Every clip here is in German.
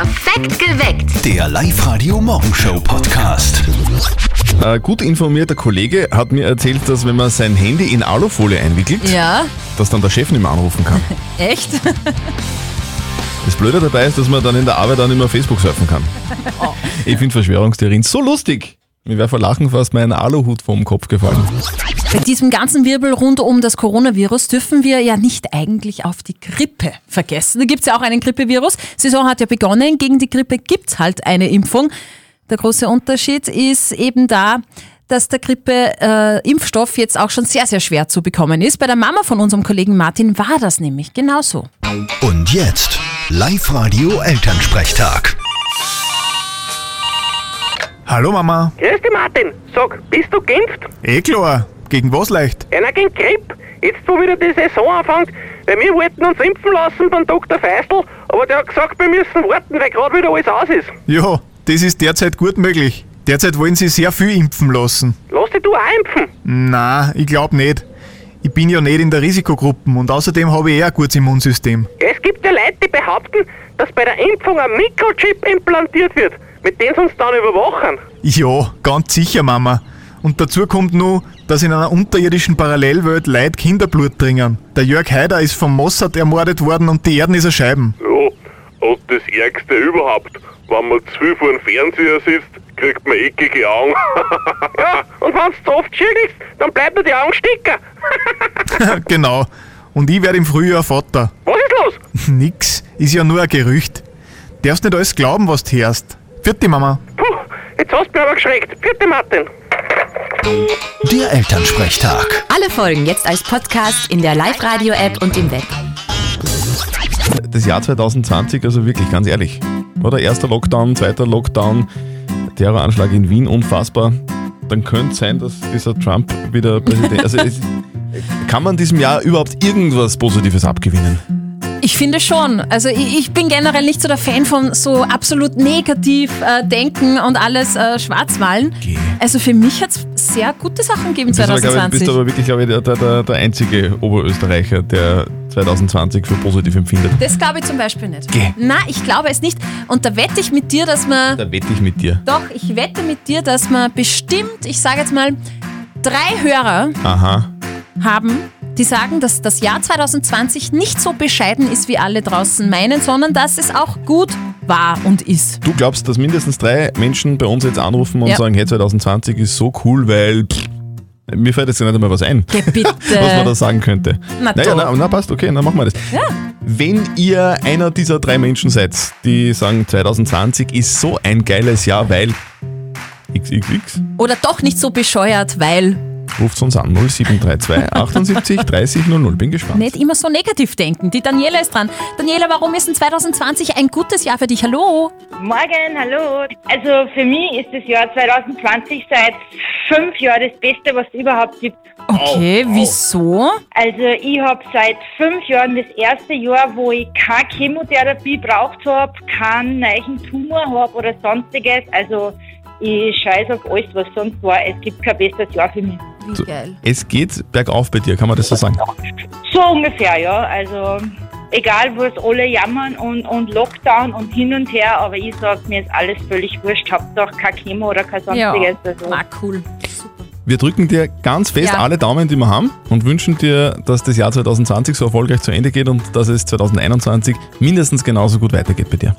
Perfekt geweckt. Der Live-Radio Morgenshow Podcast. Ein gut informierter Kollege hat mir erzählt, dass wenn man sein Handy in Alufolie einwickelt, Ja, dass dann der Chef nicht mehr anrufen kann. echt? Das Blöde dabei ist, dass man dann in der Arbeit auch nicht mehr Facebook surfen kann. Ich finde Verschwörungstheorien so lustig. Mir wäre vor Lachen fast mein Aluhut vom Kopf gefallen. Bei diesem ganzen Wirbel rund um das Coronavirus dürfen wir ja nicht eigentlich auf die Grippe vergessen. Da gibt's ja auch einen Grippevirus. Saison hat ja begonnen. Gegen die Grippe gibt's halt eine Impfung. Der große Unterschied ist eben da, dass der Grippe-Impfstoff jetzt auch schon sehr, sehr schwer zu bekommen ist. Bei der Mama von unserem Kollegen Martin war das nämlich genauso. Und jetzt Live-Radio Elternsprechtag. Hallo Mama. Grüß dich, Martin. Sag, bist du geimpft? Eh klar. Gegen was leicht? Einer gegen Grippe. Jetzt, wo wieder die Saison anfängt, weil wir wollten uns impfen lassen von Dr. Feistel, aber der hat gesagt, wir müssen warten, weil gerade wieder alles aus ist. Ja, das ist derzeit gut möglich. Derzeit wollen sie sehr viel impfen lassen. Lass dich du auch impfen. Na, ich glaub nicht. Ich bin ja nicht in der Risikogruppe und außerdem habe ich eh ein gutes Immunsystem. Es gibt ja Leute, die behaupten, dass bei der Impfung ein Mikrochip implantiert wird, mit dem sie uns dann überwachen. Ja, ganz sicher, Mama. Und dazu kommt nur, dass in einer unterirdischen Parallelwelt Leute Kinderblut trinken. Der Jörg Haider ist vom Mossad ermordet worden und die Erden ist ein Scheiben. Ja, und das Ärgste überhaupt, wenn man zu viel vor dem Fernseher sitzt, kriegt man eckige Augen. Ja, und wenn du zu oft schüttelst, dann bleibt dir die Augen stecken. genau. Und ich werde im Frühjahr Vater. Was ist los? Nix, ist ja nur ein Gerücht. Darfst nicht alles glauben, was du hörst. Vierte Mama. Puh, jetzt hast du mich aber geschreckt. Vierte Martin. Der Elternsprechtag. Alle Folgen jetzt als Podcast in der Live-Radio-App und im Web. Das Jahr 2020, also wirklich, ganz ehrlich. Oder erster Lockdown, zweiter Lockdown, Terroranschlag in Wien, unfassbar. Dann könnte es sein, dass dieser Trump wieder Präsident... Also es, kann man diesem Jahr überhaupt irgendwas Positives abgewinnen? Ich finde schon. Also ich, ich bin generell nicht so der Fan von so absolut negativ äh, denken und alles äh, schwarzmalen. Geh. Also für mich hat es sehr gute Sachen gegeben Du bist aber, 2020. wirklich, glaube ich, der, der, der einzige Oberösterreicher, der 2020 für positiv empfindet. Das glaube ich zum Beispiel nicht. Geh. Na, ich glaube es nicht. Und da wette ich mit dir, dass man. Da wette ich mit dir. Doch, ich wette mit dir, dass man bestimmt, ich sage jetzt mal, drei Hörer Aha. haben, die sagen, dass das Jahr 2020 nicht so bescheiden ist, wie alle draußen meinen, sondern dass es auch gut war und ist. Du glaubst, dass mindestens drei Menschen bei uns jetzt anrufen und Ja. sagen, hey, 2020 ist so cool, weil pff, mir fällt jetzt nicht einmal was ein, bitte. was man da sagen könnte. Na naja, na, na passt, okay, dann machen wir das. Wenn ihr einer dieser drei Menschen seid, die sagen, 2020 ist so ein geiles Jahr, weil XXX, Oder doch nicht so bescheuert, weil ruft uns an 0732 78 30 00. Bin gespannt. nicht immer so negativ denken. Die Daniela ist dran. Daniela, warum ist denn 2020 ein gutes Jahr für dich? Hallo? Morgen, hallo. Also für mich ist das Jahr 2020 seit fünf Jahren das Beste, was es überhaupt gibt. Okay, wieso? Also ich habe seit fünf Jahren das erste Jahr, wo ich keine Chemotherapie braucht habe, keinen neuen Tumor habe oder sonstiges. Also ich scheiße auf alles, was sonst war. Es gibt kein besseres Jahr für mich. Wie geil. Es geht bergauf bei dir, kann man das so sagen? So ungefähr, ja. Also egal, wo es alle jammern und, und Lockdown und hin und her, aber ich sage, mir ist alles völlig wurscht. Hauptsache kein Chemo oder kein Ja, sonstiges. Also. ah, cool. Super. Wir drücken dir ganz fest Ja. alle Daumen, die wir haben und wünschen dir, dass das Jahr 2020 so erfolgreich zu Ende geht und dass es 2021 mindestens genauso gut weitergeht bei dir.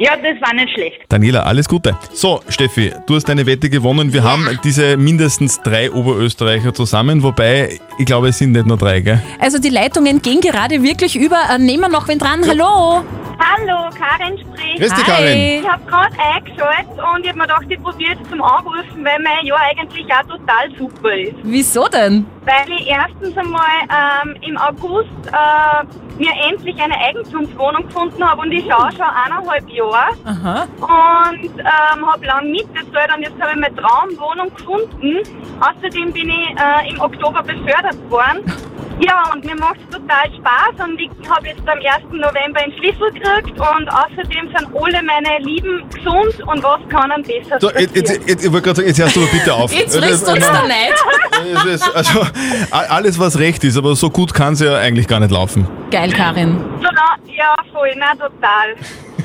Ja, das war nicht schlecht. Daniela, alles Gute. So, Steffi, du hast deine Wette gewonnen. Wir haben diese mindestens drei Oberösterreicher zusammen, wobei ich glaube, es sind nicht nur drei, gell? Also die Leitungen gehen gerade wirklich über. Äh, nehmen wir noch wen dran? Hallo? Hallo, Karin spricht. Grüß dich, Karin. Ich habe gerade eingeschaltet und ich habe mir gedacht, ich probiere es zum Anrufen, weil mein Jahr eigentlich auch total super ist. Wieso denn? Weil ich erstens einmal ähm, im August äh, mir endlich eine Eigentumswohnung gefunden habe und ich schaue schon eineinhalb Jahre Aha. und ähm, habe lang mitgezahlt und jetzt habe ich meine Traumwohnung gefunden. Außerdem bin ich äh, im Oktober befördert worden. Ja, und mir macht es total Spaß und ich habe jetzt am 1. November einen Schlüssel gekriegt und außerdem sind alle meine Lieben gesund und was kann einem besser So, jetzt, jetzt, jetzt, ich wollte gerade sagen, jetzt hörst du aber bitte auf. Jetzt frisst uns der Neid. ist- also, alles, was recht ist, aber so gut kann es ja eigentlich gar nicht laufen. Geil, Karin. So, na, ja, voll, na total.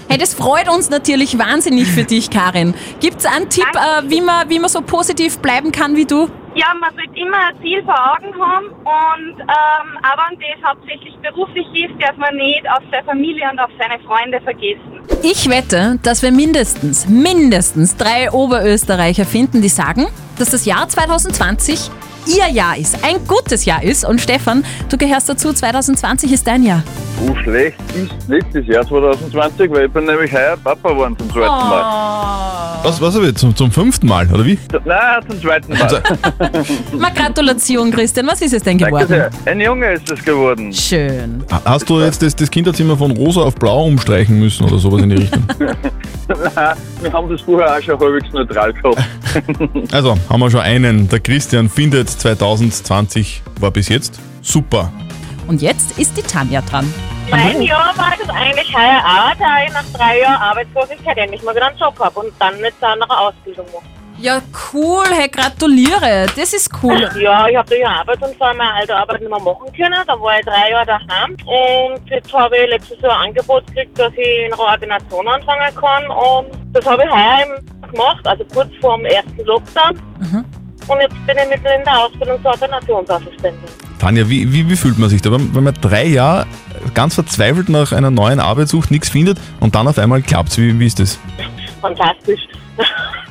Hey, das freut uns natürlich wahnsinnig für dich, Karin. Gibt es einen Tipp, äh, wie, man, wie man so positiv bleiben kann wie du? Ja, man sollte immer ein Ziel vor Augen haben und ähm, auch wenn das hauptsächlich beruflich ist, darf man nicht auf seine Familie und auf seine Freunde vergessen. Ich wette, dass wir mindestens, mindestens drei Oberösterreicher finden, die sagen, dass das Jahr 2020 ihr Jahr ist, ein gutes Jahr ist. Und Stefan, du gehörst dazu, 2020 ist dein Jahr. So schlecht ist nicht das Jahr 2020, weil ich bin nämlich heuer Papa geworden zum zweiten Oh. Mal. Was, was habe ich? Zum, zum fünften Mal, oder wie? Nein, zum zweiten Mal. Mal Gratulation, Christian. Was ist es denn Danke geworden? sehr. Ein Junge ist es geworden. Schön. Hast du jetzt das, das Kinderzimmer von rosa auf blau umstreichen müssen oder sowas in die Richtung? Nein, wir haben das vorher auch schon halbwegs neutral gehabt. Also, haben wir schon einen. Der Christian findet 2020 war bis jetzt super. Und jetzt ist die Tanja dran. Mein Jahr war das eigentlich heuer auch, da ich nach drei Jahren Arbeitslosigkeit endlich mal wieder einen Job habe und dann jetzt auch einer Ausbildung mache. Ja, cool. Hey, gratuliere. Das ist cool. Ja, ich habe durch Arbeit und vor allem meine alte Arbeit nicht mehr machen können. Da war ich drei Jahre daheim und jetzt habe ich letztes Jahr ein Angebot gekriegt, dass ich in einer Ordination anfangen kann und das habe ich heuer gemacht, also kurz vor dem ersten Lockdown. Und jetzt bin ich mitten in der Ausbildung zur Ordinationsassistentin. Tanja, wie, wie, wie fühlt man sich da, wenn, wenn man drei Jahre ganz verzweifelt nach einer neuen Arbeit sucht, nichts findet und dann auf einmal klappt's? Wie, wie ist das? Fantastisch.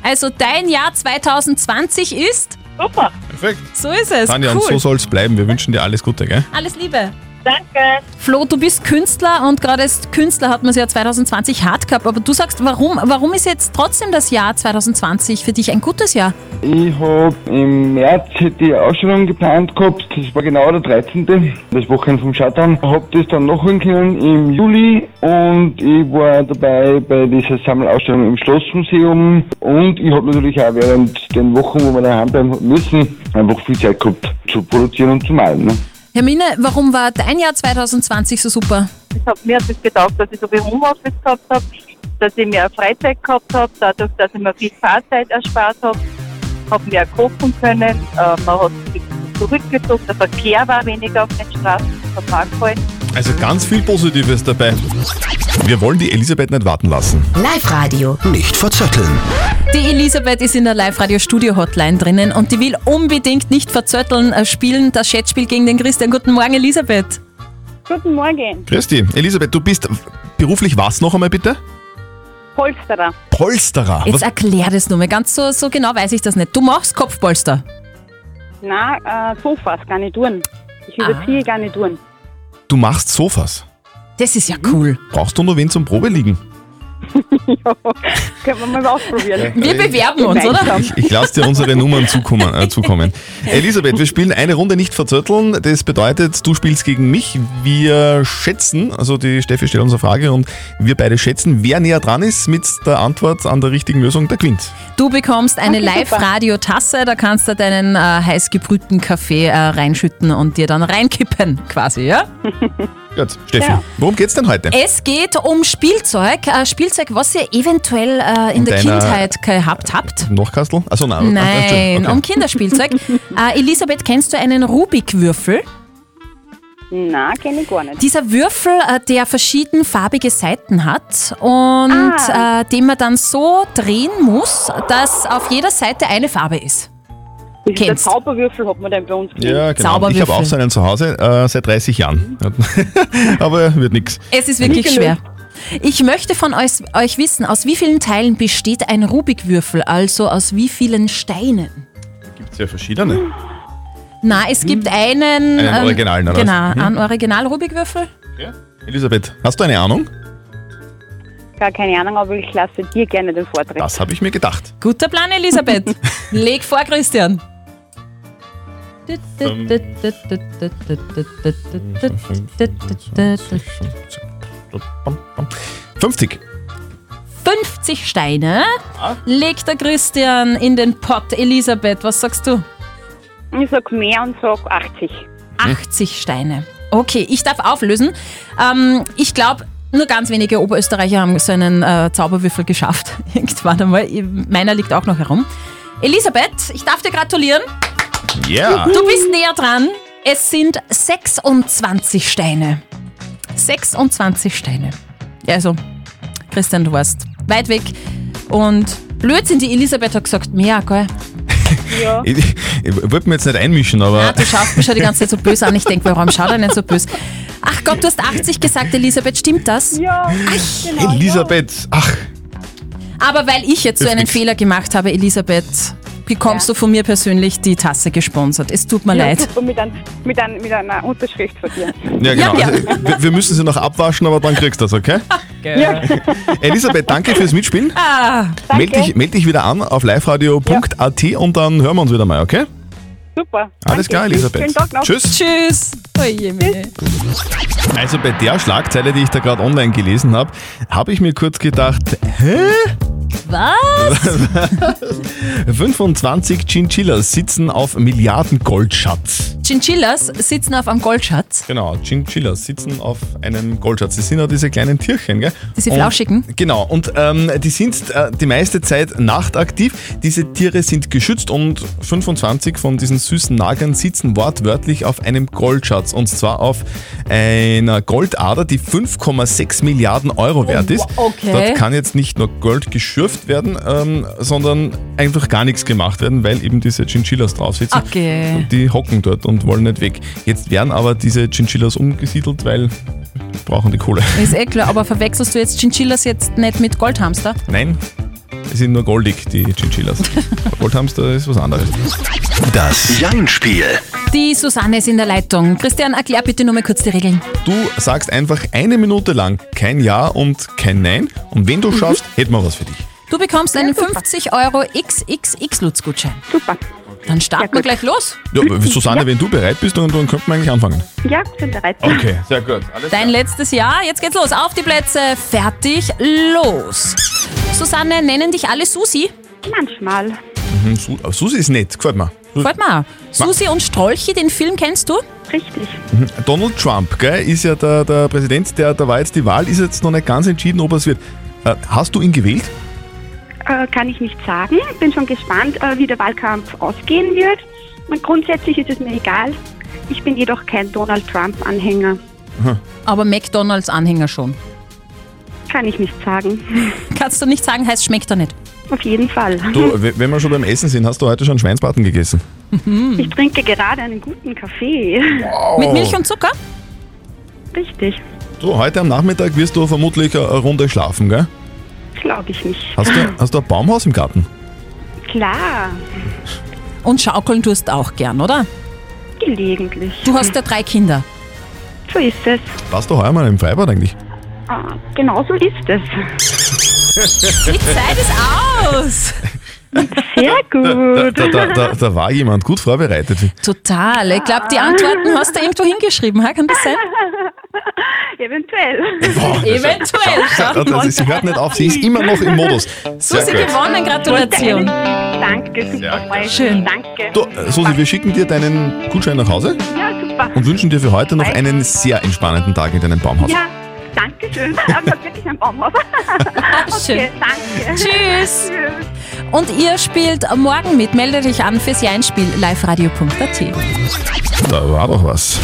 Also dein Jahr 2020 ist? Super. Perfekt. So ist es. Tanja, cool. und so soll's bleiben. Wir wünschen dir alles Gute, gell? Alles Liebe. Danke. Flo, du bist Künstler und gerade als Künstler hat man es ja 2020 hart gehabt. Aber du sagst, warum, warum ist jetzt trotzdem das Jahr 2020 für dich ein gutes Jahr? Ich habe im März die Ausstellung geplant gehabt, das war genau der 13. das Wochenende vom Shutdown. Habe das dann nachholen können im Juli und ich war dabei bei dieser Sammelausstellung im Schlossmuseum und ich habe natürlich auch während den Wochen, wo wir daheim bleiben müssen, einfach viel Zeit gehabt zu produzieren und zu malen. Ne? Hermine, warum war dein Jahr 2020 so super? Ich hab, mir hat das getaugt, dass ich so viel Homeoffice gehabt habe, dass ich mehr Freizeit gehabt habe, dadurch, dass ich mir viel Fahrzeit erspart habe, habe mehr kochen können, äh, man hat sich zurückgezogen, der Verkehr war weniger auf den Straßen, der Parkfall. Also ganz viel Positives dabei. Wir wollen die Elisabeth nicht warten lassen. Live-Radio. Nicht verzetteln. Die Elisabeth ist in der Live-Radio-Studio-Hotline drinnen und die will unbedingt nicht verzötteln äh, spielen, das Chatspiel gegen den Christian. Guten Morgen, Elisabeth. Guten Morgen, Christi, Elisabeth, du bist beruflich was noch einmal bitte? Polsterer. Polsterer. Jetzt Was, erklär das nur mal. Ganz so, so genau weiß ich das nicht. Du machst Kopfpolster. Nein, äh, Sofas, Garnituren. Ich überziehe Garnituren. du machst Sofas. Das ist ja cool. Brauchst du nur wen zum Probeliegen? Können wir mal ausprobieren. Wir bewerben uns, oder? Ich, ich lasse dir unsere Nummern zukommen, äh, zukommen. Elisabeth, wir spielen eine Runde nicht verzötteln. Das bedeutet, du spielst gegen mich. Wir schätzen, also die Steffi stellt uns eine Frage und wir beide schätzen, wer näher dran ist mit der Antwort an der richtigen Lösung, der gewinnt. Du bekommst eine Okay. Live-Radio-Tasse, da kannst du deinen äh, heiß gebrühten Kaffee äh, reinschütten und dir dann reinkippen, quasi, ja? Gut, Steffi, Ja. worum geht's denn heute? Es geht um Spielzeug. Äh, Spielzeug, was ihr eventuell äh, in In der Kindheit gehabt habt. Nochkastel? Achso, nein. Nein, okay. um Kinderspielzeug. äh, Elisabeth, kennst du einen Rubik-Würfel? Nein, kenne ich gar nicht. Dieser Würfel, äh, der verschiedenfarbige Seiten hat und Ah. äh, den man dann so drehen muss, dass auf jeder Seite eine Farbe ist. Das ist der Kennst. Zauberwürfel, hat man den bei uns Ja, genau. Ich habe auch so einen zu Hause äh, seit 30 Jahren. Aber wird nix. Es ist wirklich schwer. Ich möchte von euch, euch wissen, aus wie vielen Teilen besteht ein Rubikwürfel, also aus wie vielen Steinen? Gibt's ja verschiedene. Na, es gibt einen. Einen originalen, oder? Genau, Mhm. einen Original-Rubikwürfel. Elisabeth, hast du eine Ahnung? Gar keine Ahnung, aber ich lasse dir gerne den Vortritt. Das habe ich mir gedacht. Guter Plan, Elisabeth. Leg vor, Christian. 50. 50 Steine legt der Christian in den Pott. Elisabeth, was sagst du? Ich sag mehr und sag 80. 80 Steine. Okay, ich darf auflösen. Ähm, ich glaube, nur ganz wenige Oberösterreicher haben so einen äh, Zauberwürfel geschafft. Irgendwann einmal. Meiner liegt auch noch herum. Elisabeth, ich darf dir gratulieren. Ja. Du bist näher dran. Es sind 26 Steine. 26 Steine. Ja, Also, Christian, du warst weit weg. Und Blödsinn, die Elisabeth hat gesagt, mehr, gell? Ja. Ich, ich wollte mir jetzt nicht einmischen, aber. Ah, du schaust mich schon die ganze Zeit so böse an. Ich denke, warum schaut er nicht so böse? Ach Gott, du hast 80 gesagt, Elisabeth, stimmt das? Ja, genau. Elisabeth, ach, Aber weil ich jetzt so einen. Fehler gemacht habe, Elisabeth, bekommst du von mir persönlich die Tasse gesponsert. Es tut mir ja, leid. super, mit, ein, mit, ein, mit einer Unterschrift von dir. ja genau. Ja, ja. Also, wir, wir müssen sie noch abwaschen, aber dann kriegst du das, okay? Ja. Elisabeth, danke fürs Mitspielen. Ah, Meld dich, meld dich wieder an auf liveradio.at und dann hören wir uns wieder mal, okay? Super. Alles Danke. klar, Elisabeth. Schönen Tag noch. Tschüss. tschüss. Also bei der Schlagzeile, die ich da gerade online gelesen habe, habe ich mir kurz gedacht, hä? Was? 25 Chinchillas sitzen auf Milliarden Goldschatz. Chinchillas sitzen auf einem Goldschatz. Genau, Chinchillas sitzen auf einem Goldschatz. Das sind ja diese kleinen Tierchen, gell? Diese Und- flauschigen? Genau, und ähm, die sind äh, die meiste Zeit nachtaktiv. Diese Tiere sind geschützt und 25 von diesen süßen Nagern sitzen wortwörtlich auf einem Goldschatz. Und zwar auf einer Goldader, die 5,6 Milliarden Euro wert ist. okay. Dort kann jetzt nicht nur Gold geschürft werden, ähm, sondern einfach gar nichts gemacht werden, weil eben diese Chinchillas drauf sitzen. Okay. Und die hocken dort und wollen nicht weg. Jetzt werden aber diese Chinchillas umgesiedelt, weil brauchen die Kohle. Ist eh klar, aber verwechselst du jetzt Chinchillas jetzt nicht mit Goldhamster? Nein, die sind nur goldig, die Chinchillas. Goldhamster ist was anderes. Das Jein-Spiel. Die Susanne ist in der Leitung. Christian, erklär bitte nur mal kurz die Regeln. Du sagst einfach eine Minute lang kein Ja und kein Nein. Und wenn du schaffst, hätten wir was für dich. Du bekommst einen 50 Euro XXX-Lutz-Gutschein. Super. Dann starten wir gleich los. Ja, Susanne, wenn du bereit bist, dann, dann könnten wir eigentlich anfangen. Ja, sind bereit. Okay, sehr gut. Alles Dein letztes Jahr. Jetzt geht's los. Auf die Plätze. Fertig. Los. Susanne, nennen dich alle Susi? Manchmal. Mhm, Su Susi ist nett, gefällt mir. Freut mich auch. Susi und Strolchi, den Film kennst du? Richtig. Mhm. Donald Trump, gell, ist ja der, der Präsident, der, da war jetzt die Wahl, ist jetzt noch nicht ganz entschieden, ob es wird. Äh, hast du ihn gewählt? Äh, kann ich nicht sagen. Bin schon gespannt, äh, wie der Wahlkampf ausgehen wird. Und grundsätzlich ist es mir egal. Ich bin jedoch kein Donald Trump-Anhänger. Aber McDonalds-Anhänger schon. Kann ich nicht sagen. Kannst du nicht sagen, heißt schmeckt er nicht. Auf jeden Fall. Du, wenn wir schon beim Essen sind, hast du heute schon Schweinsbraten gegessen? Ich trinke gerade einen guten Kaffee. Mit Milch und Zucker? Richtig. Du, heute am Nachmittag wirst du vermutlich eine Runde schlafen, gell? Glaube ich nicht. Hast du, hast du ein Baumhaus im Garten? Klar. Und schaukeln tust auch gern, oder? Gelegentlich. Du hast ja drei Kinder. So ist es. Warst du heuer mal im Freibad eigentlich? Ah, genau so ist es. Die Zeit ist aus. Sehr Da, gut. da, da, da, da war jemand gut vorbereitet. Total. Ich glaube, die Antworten hast du irgendwo hingeschrieben. ha? Kann das sein? Eventuell. Eventuell. Schau Ja, das ist, sie hört nicht auf, sie ist immer noch im Modus. Susi gut. gewonnen, Gratulation. Danke, super. Schön. Danke. Du, Susi, wir schicken dir deinen Gutschein nach Hause Ja, super. und wünschen dir für heute noch einen sehr entspannenden Tag in deinem Baumhaus. Ja, danke schön. Aber ich hab wirklich ein Baumhaus. Schön. Okay, danke. Tschüss. Und ihr spielt morgen mit. Meldet euch an fürs Jeinspiel liveradio.at. Da war doch was.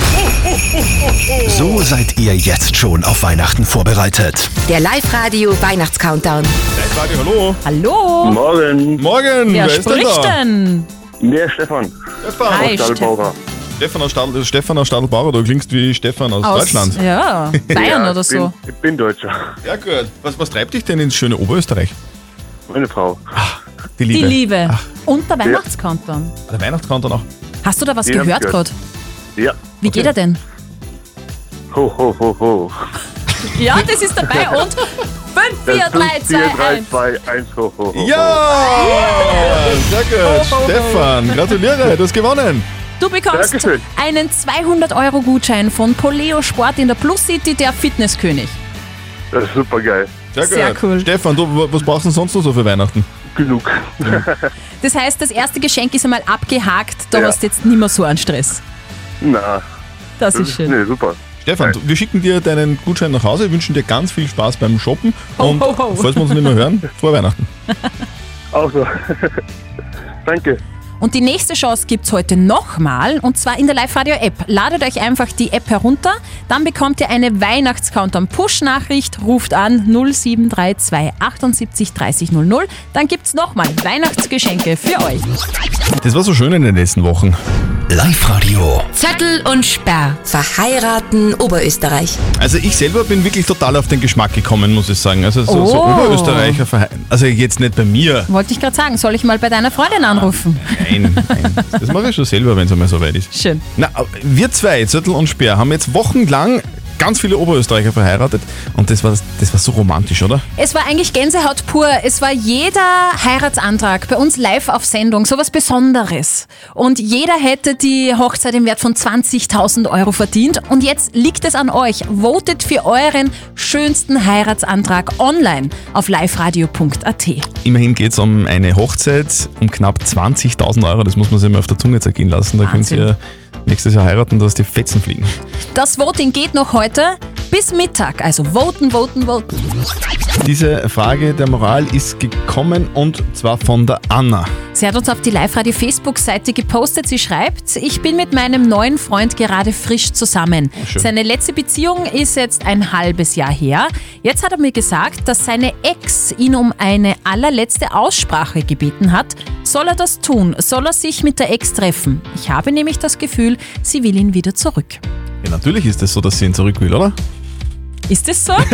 So seid ihr jetzt schon auf Weihnachten vorbereitet. Der Live-Radio Weihnachts-Countdown. Radio, hallo. Hallo. Morgen. Morgen, Wer wer ist denn spricht da? denn? Der Stefan. Stefan. Hi, Stadelbauer. Stefan aus, Stadl, Stefan aus Stadelbauer, du klingst wie Stefan aus, Aus Deutschland. Ja, Bayern Ja, oder ich so. Bin, ich bin Deutscher. Ja, gut. Was, was treibt dich denn ins schöne Oberösterreich? Meine Frau. Die Liebe. Die Liebe. Und der Weihnachtskanton. Der Weihnachtskanton auch. Hast du da was hab gehört ich gerade? Ja. Wie geht er denn? Ho, ho, ho, ho. Ja, das ist dabei und 5, 4, 3, 2, 1. 2, 1, ho, ho, ho. Ja! Sehr gut. Stefan, gratuliere, du hast gewonnen. Du bekommst Dankeschön. einen 200-Euro-Gutschein von Poleo Sport in der Plus City, der Fitnesskönig. Das ist super geil. Sehr, Sehr cool. Stefan, du, wa- was brauchst du denn sonst noch so für Weihnachten? Genug. Das heißt, das erste Geschenk ist einmal abgehakt, da Ja. hast du jetzt nicht mehr so einen Stress. Na, Das ist schön. Nee, super. Stefan, wir schicken dir deinen Gutschein nach Hause, wünschen dir ganz viel Spaß beim Shoppen Ho, und ho, ho. falls wir uns nicht mehr hören, frohe Weihnachten. Auch so. Danke. Und die nächste Chance gibt's heute nochmal und zwar in der Live-Radio-App. Ladet euch einfach die App herunter, dann bekommt ihr eine Weihnachts-Countdown-Push-Nachricht, ruft an 0732 78 30 00. Dann gibt's nochmal Weihnachtsgeschenke für euch. Das war so schön in den letzten Wochen. Live-Radio. Zettel und Sperr. Verheiraten Oberösterreich. Also ich selber bin wirklich total auf den Geschmack gekommen, muss ich sagen. Also so, so Oh. Oberösterreicher, verhe- also jetzt nicht bei mir. Wollte ich gerade sagen, soll ich mal bei deiner Freundin anrufen? Nein, nein. Das mache ich schon selber, wenn es einmal so weit ist. Schön. Na, wir zwei, Zettel und Speer, haben jetzt wochenlang ganz viele Oberösterreicher verheiratet und das war, das war so romantisch, oder? Es war eigentlich Gänsehaut pur. Es war jeder Heiratsantrag bei uns live auf Sendung, sowas Besonderes. Und jeder hätte die Hochzeit im Wert von 20.000 Euro verdient. Und jetzt liegt es an euch. Votet für euren schönsten Heiratsantrag online auf liveradio.at. Immerhin geht es um eine Hochzeit um knapp 20.000 Euro. Das muss man sich mal auf der Zunge zergehen lassen. Da könnt Wahnsinn. ihr nächstes Jahr heiraten, dass die Fetzen fliegen. Das Voting geht noch heute bis Mittag. Also voten, voten, voten. Diese Frage der Moral ist gekommen und zwar von der Anna. Sie hat uns auf die Live-Radio-Facebook-Seite gepostet. Sie schreibt, ich bin mit meinem neuen Freund gerade frisch zusammen. schön. Seine letzte Beziehung ist jetzt ein halbes Jahr her. Jetzt hat er mir gesagt, dass seine Ex ihn um eine allerletzte Aussprache gebeten hat. Soll er das tun? Soll er sich mit der Ex treffen? Ich habe nämlich das Gefühl, sie will ihn wieder zurück. Ja, natürlich ist es so, dass sie ihn zurück will, oder? Ist es so?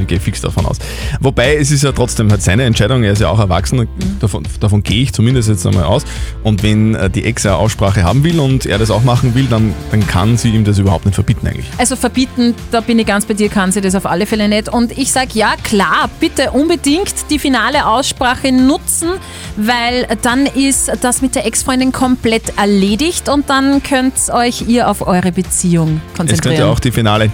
Ich gehe fix davon aus. Wobei, es ist ja trotzdem halt seine Entscheidung, er ist ja auch erwachsen, davon, davon gehe ich zumindest jetzt einmal aus. Und wenn äh, die Ex eine Aussprache haben will und er das auch machen will, dann, dann kann sie ihm das überhaupt nicht verbieten eigentlich. Also verbieten, da bin ich ganz bei dir, kann sie das auf alle Fälle nicht. Und ich sage ja, klar, bitte unbedingt die finale Aussprache nutzen, weil dann ist das mit der Ex-Freundin komplett erledigt und dann könnt euch ihr auf eure Beziehung Es konzentrieren. könnte auch die finale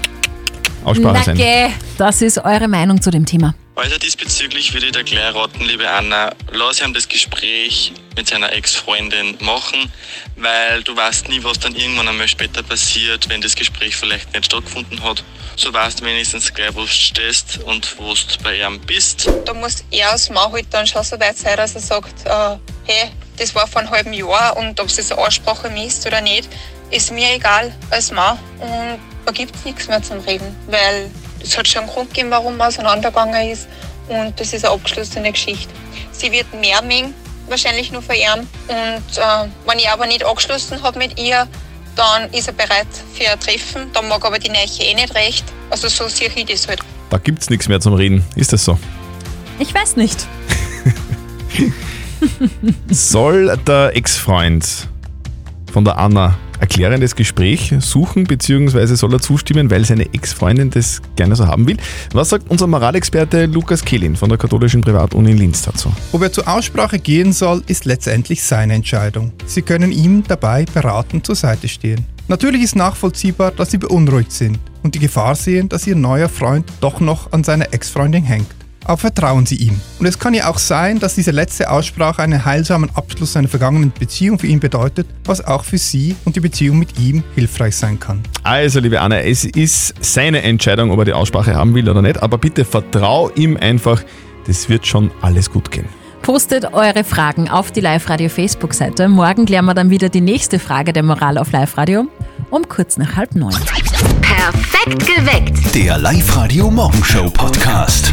Aussprache sein. Nacke, das ist eure Meinung zu dem Thema. Also diesbezüglich würde ich dir gleich raten, liebe Anna, lass ihm das Gespräch mit seiner Ex-Freundin machen, weil du weißt nie, was dann irgendwann einmal später passiert, wenn das Gespräch vielleicht nicht stattgefunden hat. So weißt du wenigstens gleich, wo du stehst und wo du bei ihm bist. Da muss er als Mann halt dann schon so weit sein, dass er sagt, äh, hey, das war vor einem halben Jahr und ob es jetzt eine Aussprache misst oder nicht, ist mir egal als Mann. Und da gibt es nichts mehr zum Reden, weil es hat schon einen Grund gegeben, warum man auseinandergegangen ist und das ist eine abgeschlossene Geschichte. Sie wird mehr mengen, wahrscheinlich nur verehren und äh, wenn ich aber nicht angeschlossen habe mit ihr, dann ist er bereit für ein Treffen, dann mag aber die Neiche eh nicht recht. Also so sehe ich das halt. Da gibt es nichts mehr zum Reden. Ist das so? Ich weiß nicht. Soll der Ex-Freund von der Anna erklärendes Gespräch suchen, beziehungsweise soll er zustimmen, weil seine Ex-Freundin das gerne so haben will? Was sagt unser Moralexperte Lukas Kehlin von der katholischen Privatuni in Linz dazu? Ob er zur Aussprache gehen soll, ist letztendlich seine Entscheidung. Sie können ihm dabei beratend zur Seite stehen. Natürlich ist nachvollziehbar, dass sie beunruhigt sind und die Gefahr sehen, dass ihr neuer Freund doch noch an seiner Ex-Freundin hängt. Aber vertrauen Sie ihm. Und es kann ja auch sein, dass diese letzte Aussprache einen heilsamen Abschluss seiner vergangenen Beziehung für ihn bedeutet, was auch für Sie und die Beziehung mit ihm hilfreich sein kann. Also, liebe Anna, es ist seine Entscheidung, ob er die Aussprache haben will oder nicht, aber bitte vertrau ihm einfach, das wird schon alles gut gehen. Postet eure Fragen auf die Live-Radio Facebook-Seite. Morgen klären wir dann wieder die nächste Frage der Moral auf Live-Radio um kurz nach halb neun. Perfekt geweckt. Der Live-Radio Morgenshow Podcast.